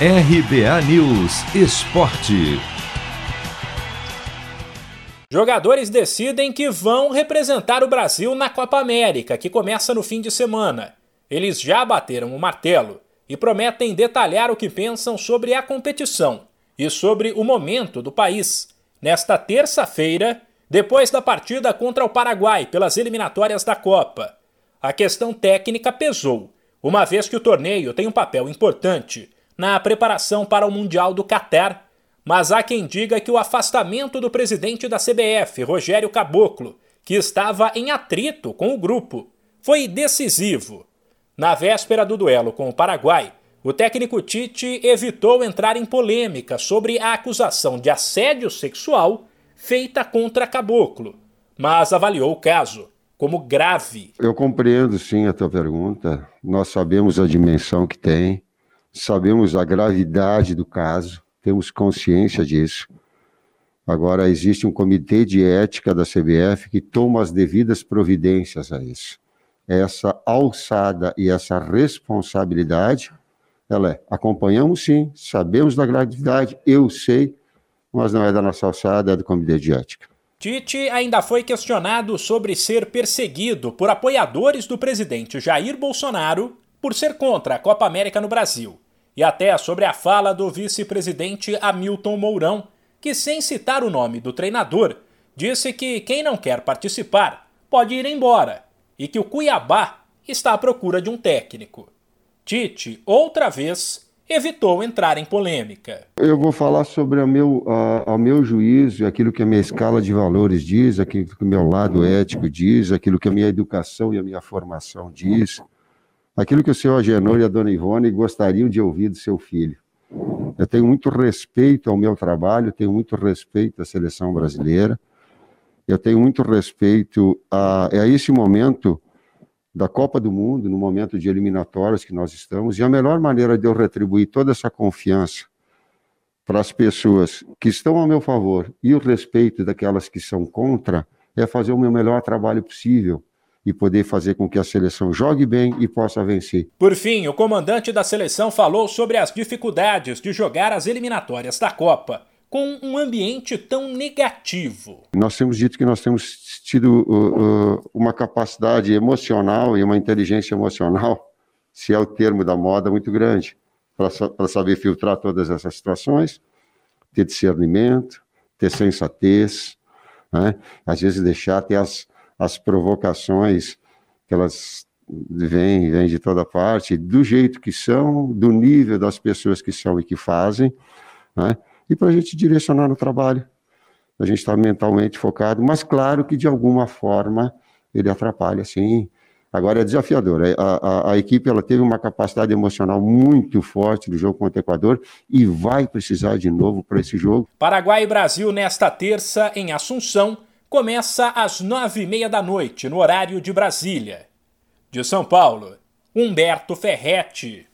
RBA News Esporte. Jogadores decidem que vão representar o Brasil na Copa América, que começa no fim de semana. Eles já bateram o martelo e prometem detalhar o que pensam sobre a competição e sobre o momento do país. Nesta terça-feira, depois da partida contra o Paraguai pelas eliminatórias da Copa, a questão técnica pesou, uma vez que o torneio tem um papel importante na preparação para o Mundial do Catar, mas há quem diga que o afastamento do presidente da CBF, Rogério Caboclo, que estava em atrito com o grupo, foi decisivo. Na véspera do duelo com o Paraguai, o técnico Tite evitou entrar em polêmica sobre a acusação de assédio sexual feita contra Caboclo, mas avaliou o caso como grave. Eu compreendo sim a tua pergunta. Nós sabemos a dimensão que tem sabemos a gravidade do caso, temos consciência disso. Agora, existe um comitê de ética da CBF que toma as devidas providências a isso. Essa alçada e essa responsabilidade, ela é, acompanhamos sim, sabemos da gravidade, eu sei, mas não é da nossa alçada, é do comitê de ética. Tite ainda foi questionado sobre ser perseguido por apoiadores do presidente Jair Bolsonaro por ser contra a Copa América no Brasil e até sobre a fala do vice-presidente Hamilton Mourão, que, sem citar o nome do treinador, disse que quem não quer participar pode ir embora e que o Cuiabá está à procura de um técnico. Tite, outra vez, evitou entrar em polêmica. Eu vou falar sobre o meu, a, meu juízo, aquilo que a minha escala de valores diz, aquilo que o meu lado ético diz, aquilo que a minha educação e a minha formação diz aquilo que o senhor Agenor e a dona Ivone gostariam de ouvir do seu filho. Eu tenho muito respeito ao meu trabalho, tenho muito respeito à seleção brasileira, eu tenho muito respeito a, a esse momento da Copa do Mundo, no momento de eliminatórias que nós estamos, e a melhor maneira de eu retribuir toda essa confiança para as pessoas que estão ao meu favor e o respeito daquelas que são contra é fazer o meu melhor trabalho possível e poder fazer com que a seleção jogue bem e possa vencer. Por fim, o comandante da seleção falou sobre as dificuldades de jogar as eliminatórias da Copa com um ambiente tão negativo. Nós temos dito que nós temos tido uh, uh, uma capacidade emocional e uma inteligência emocional, se é o termo da moda, muito grande, para saber filtrar todas essas situações, ter discernimento, ter sensatez, né? às vezes deixar até as, as provocações que elas vêm, vêm de toda parte, do jeito que são, do nível das pessoas que são e que fazem, né? e para a gente direcionar no trabalho. A gente está mentalmente focado, mas claro que de alguma forma ele atrapalha, sim. Agora é desafiador. A, a, a, equipe ela teve uma capacidade emocional muito forte no jogo contra o Equador e vai precisar de novo para esse jogo. Paraguai e Brasil nesta terça em Assunção começa às nove e meia da noite, no horário de Brasília. De São Paulo, Humberto Ferretti.